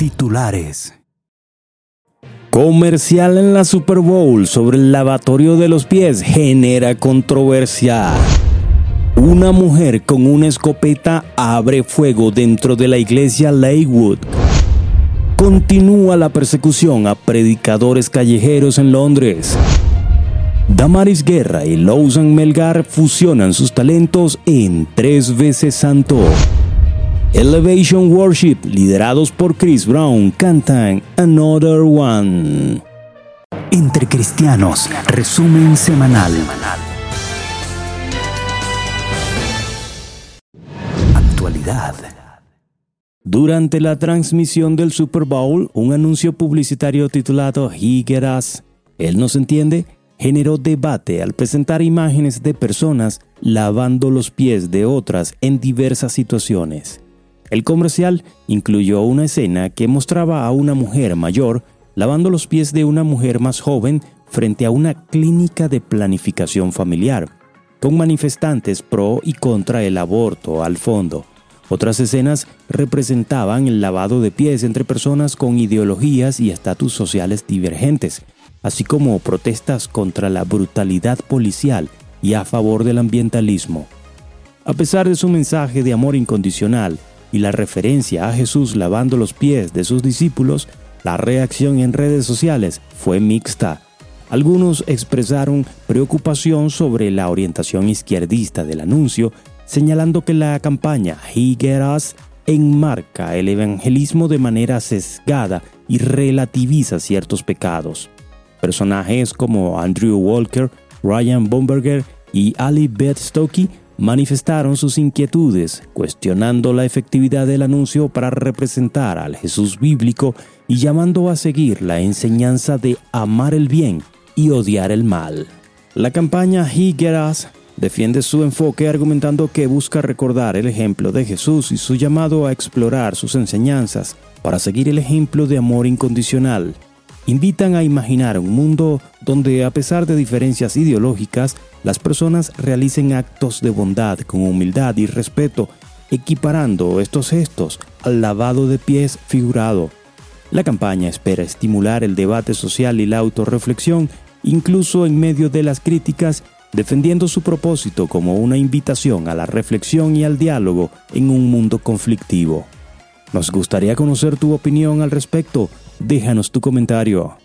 Titulares. Comercial en la Super Bowl sobre el lavatorio de los pies genera controversia. Una mujer con una escopeta abre fuego dentro de la iglesia Lakewood. Continúa la persecución a predicadores callejeros en Londres. Damaris Guerra y Lawson Melgar fusionan sus talentos en Tres veces Santo. Elevation Worship, liderados por Chris Brown, cantan Another One. Entre Cristianos, resumen semanal. Actualidad. Durante la transmisión del Super Bowl, un anuncio publicitario titulado He Get Us, Él nos entiende, generó debate al presentar imágenes de personas lavando los pies de otras en diversas situaciones. El comercial incluyó una escena que mostraba a una mujer mayor lavando los pies de una mujer más joven frente a una clínica de planificación familiar, con manifestantes pro y contra el aborto al fondo. Otras escenas representaban el lavado de pies entre personas con ideologías y estatus sociales divergentes, así como protestas contra la brutalidad policial y a favor del ambientalismo. A pesar de su mensaje de amor incondicional, y la referencia a Jesús lavando los pies de sus discípulos, la reacción en redes sociales fue mixta. Algunos expresaron preocupación sobre la orientación izquierdista del anuncio, señalando que la campaña He Get Us enmarca el evangelismo de manera sesgada y relativiza ciertos pecados. Personajes como Andrew Walker, Ryan Bomberger y Ali Beth Stokey manifestaron sus inquietudes, cuestionando la efectividad del anuncio para representar al Jesús bíblico y llamando a seguir la enseñanza de amar el bien y odiar el mal. La campaña He Get Us defiende su enfoque argumentando que busca recordar el ejemplo de Jesús y su llamado a explorar sus enseñanzas para seguir el ejemplo de amor incondicional. Invitan a imaginar un mundo donde, a pesar de diferencias ideológicas, las personas realicen actos de bondad con humildad y respeto, equiparando estos gestos al lavado de pies figurado. La campaña espera estimular el debate social y la autorreflexión, incluso en medio de las críticas, defendiendo su propósito como una invitación a la reflexión y al diálogo en un mundo conflictivo. Nos gustaría conocer tu opinión al respecto. Déjanos tu comentario.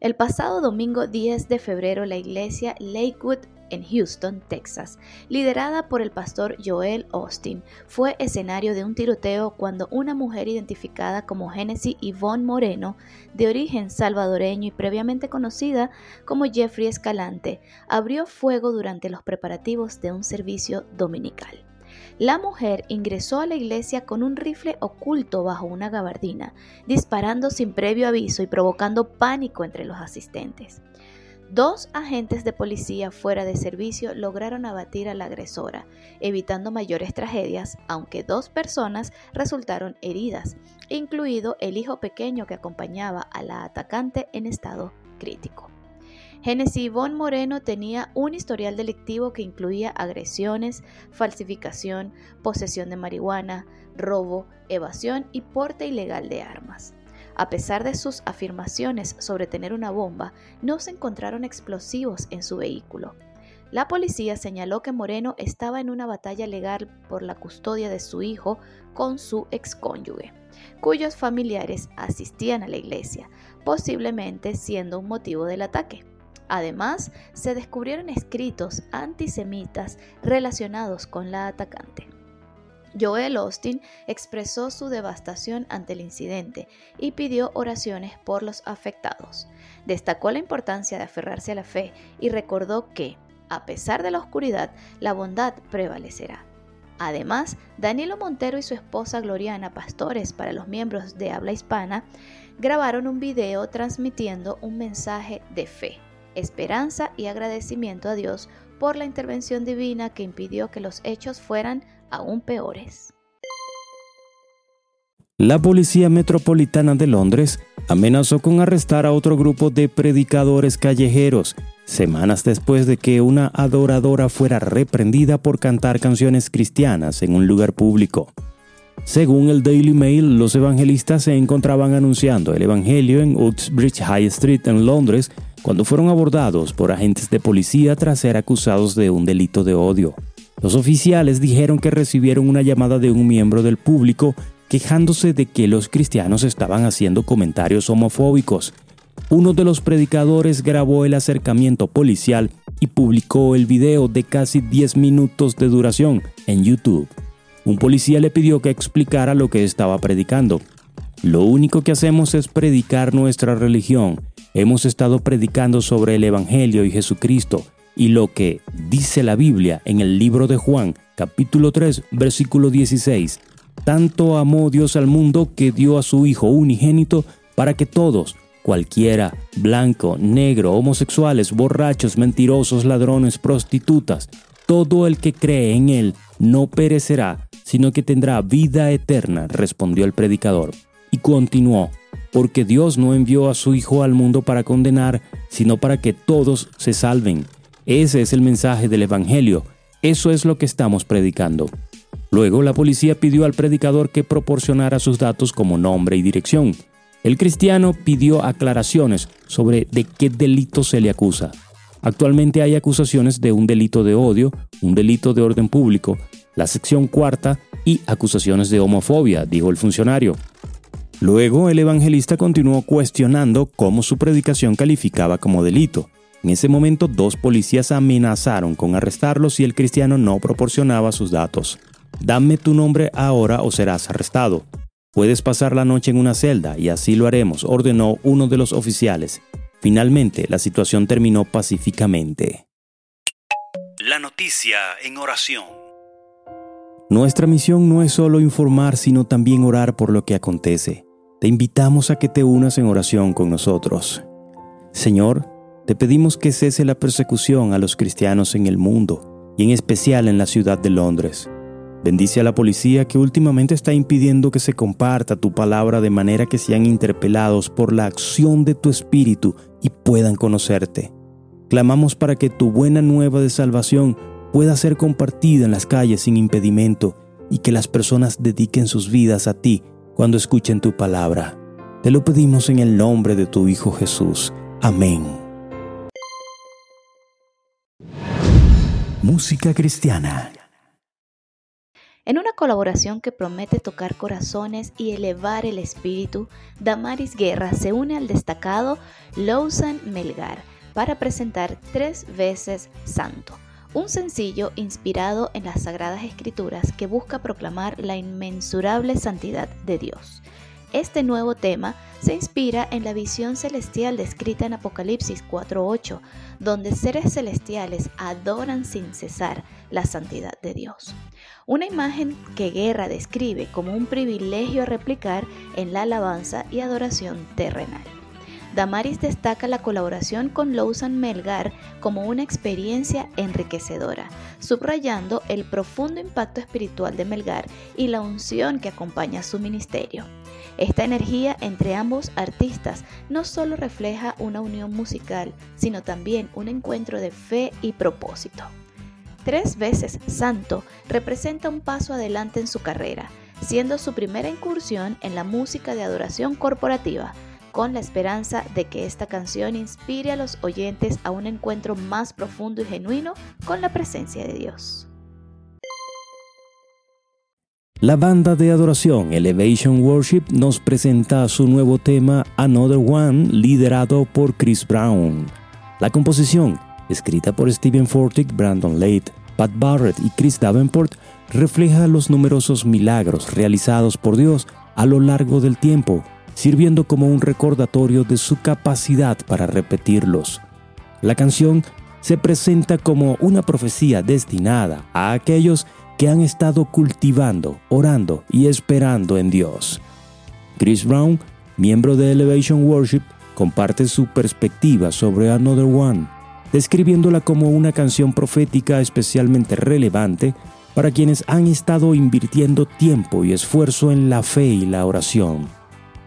El pasado domingo 10 de febrero la iglesia Lakewood en Houston, Texas, liderada por el pastor Joel Austin, fue escenario de un tiroteo cuando una mujer identificada como Genesis Yvonne Moreno, de origen salvadoreño y previamente conocida como Jeffrey Escalante, abrió fuego durante los preparativos de un servicio dominical. La mujer ingresó a la iglesia con un rifle oculto bajo una gabardina, disparando sin previo aviso y provocando pánico entre los asistentes. Dos agentes de policía fuera de servicio lograron abatir a la agresora, evitando mayores tragedias, aunque dos personas resultaron heridas, incluido el hijo pequeño que acompañaba a la atacante en estado crítico. Genesis Yvonne Moreno tenía un historial delictivo que incluía agresiones, falsificación, posesión de marihuana, robo, evasión y porte ilegal de armas. A pesar de sus afirmaciones sobre tener una bomba, no se encontraron explosivos en su vehículo. La policía señaló que Moreno estaba en una batalla legal por la custodia de su hijo con su excónyuge, cuyos familiares asistían a la iglesia, posiblemente siendo un motivo del ataque. Además, se descubrieron escritos antisemitas relacionados con la atacante. Joel Austin expresó su devastación ante el incidente y pidió oraciones por los afectados. Destacó la importancia de aferrarse a la fe y recordó que, a pesar de la oscuridad, la bondad prevalecerá. Además, Danilo Montero y su esposa Gloriana, pastores para los miembros de habla hispana, grabaron un video transmitiendo un mensaje de fe esperanza y agradecimiento a Dios por la intervención divina que impidió que los hechos fueran aún peores. La Policía Metropolitana de Londres amenazó con arrestar a otro grupo de predicadores callejeros, semanas después de que una adoradora fuera reprendida por cantar canciones cristianas en un lugar público. Según el Daily Mail, los evangelistas se encontraban anunciando el Evangelio en Uxbridge High Street en Londres cuando fueron abordados por agentes de policía tras ser acusados de un delito de odio. Los oficiales dijeron que recibieron una llamada de un miembro del público quejándose de que los cristianos estaban haciendo comentarios homofóbicos. Uno de los predicadores grabó el acercamiento policial y publicó el video de casi 10 minutos de duración en YouTube. Un policía le pidió que explicara lo que estaba predicando. Lo único que hacemos es predicar nuestra religión. Hemos estado predicando sobre el Evangelio y Jesucristo y lo que dice la Biblia en el libro de Juan, capítulo 3, versículo 16. Tanto amó Dios al mundo que dio a su Hijo unigénito para que todos, cualquiera, blanco, negro, homosexuales, borrachos, mentirosos, ladrones, prostitutas, todo el que cree en Él no perecerá, sino que tendrá vida eterna, respondió el predicador. Y continuó, porque Dios no envió a su Hijo al mundo para condenar, sino para que todos se salven. Ese es el mensaje del Evangelio. Eso es lo que estamos predicando. Luego la policía pidió al predicador que proporcionara sus datos como nombre y dirección. El cristiano pidió aclaraciones sobre de qué delito se le acusa. Actualmente hay acusaciones de un delito de odio, un delito de orden público, la sección cuarta y acusaciones de homofobia, dijo el funcionario. Luego el evangelista continuó cuestionando cómo su predicación calificaba como delito. En ese momento dos policías amenazaron con arrestarlo si el cristiano no proporcionaba sus datos. Dame tu nombre ahora o serás arrestado. Puedes pasar la noche en una celda y así lo haremos, ordenó uno de los oficiales. Finalmente, la situación terminó pacíficamente. La noticia en oración. Nuestra misión no es solo informar, sino también orar por lo que acontece. Te invitamos a que te unas en oración con nosotros. Señor, te pedimos que cese la persecución a los cristianos en el mundo y en especial en la ciudad de Londres. Bendice a la policía que últimamente está impidiendo que se comparta tu palabra de manera que sean interpelados por la acción de tu espíritu y puedan conocerte. Clamamos para que tu buena nueva de salvación pueda ser compartida en las calles sin impedimento y que las personas dediquen sus vidas a ti cuando escuchen tu palabra. Te lo pedimos en el nombre de tu Hijo Jesús. Amén. Música cristiana. En una colaboración que promete tocar corazones y elevar el espíritu, Damaris Guerra se une al destacado Lawson Melgar para presentar Tres veces Santo, un sencillo inspirado en las Sagradas Escrituras que busca proclamar la inmensurable santidad de Dios. Este nuevo tema se inspira en la visión celestial descrita en Apocalipsis 4.8, donde seres celestiales adoran sin cesar la santidad de Dios. Una imagen que Guerra describe como un privilegio a replicar en la alabanza y adoración terrenal. Damaris destaca la colaboración con Lawson Melgar como una experiencia enriquecedora, subrayando el profundo impacto espiritual de Melgar y la unción que acompaña su ministerio. Esta energía entre ambos artistas no solo refleja una unión musical, sino también un encuentro de fe y propósito. Tres veces Santo representa un paso adelante en su carrera, siendo su primera incursión en la música de adoración corporativa, con la esperanza de que esta canción inspire a los oyentes a un encuentro más profundo y genuino con la presencia de Dios. La banda de adoración Elevation Worship nos presenta su nuevo tema Another One, liderado por Chris Brown. La composición, escrita por Stephen Fortick, Brandon Late, Pat Barrett y Chris Davenport, refleja los numerosos milagros realizados por Dios a lo largo del tiempo, sirviendo como un recordatorio de su capacidad para repetirlos. La canción se presenta como una profecía destinada a aquellos que han estado cultivando, orando y esperando en Dios. Chris Brown, miembro de Elevation Worship, comparte su perspectiva sobre Another One, describiéndola como una canción profética especialmente relevante para quienes han estado invirtiendo tiempo y esfuerzo en la fe y la oración.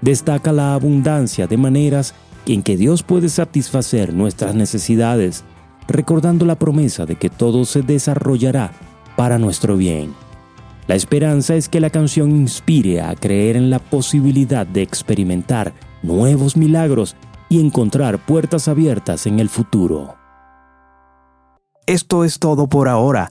Destaca la abundancia de maneras en que Dios puede satisfacer nuestras necesidades, recordando la promesa de que todo se desarrollará para nuestro bien. La esperanza es que la canción inspire a creer en la posibilidad de experimentar nuevos milagros y encontrar puertas abiertas en el futuro. Esto es todo por ahora.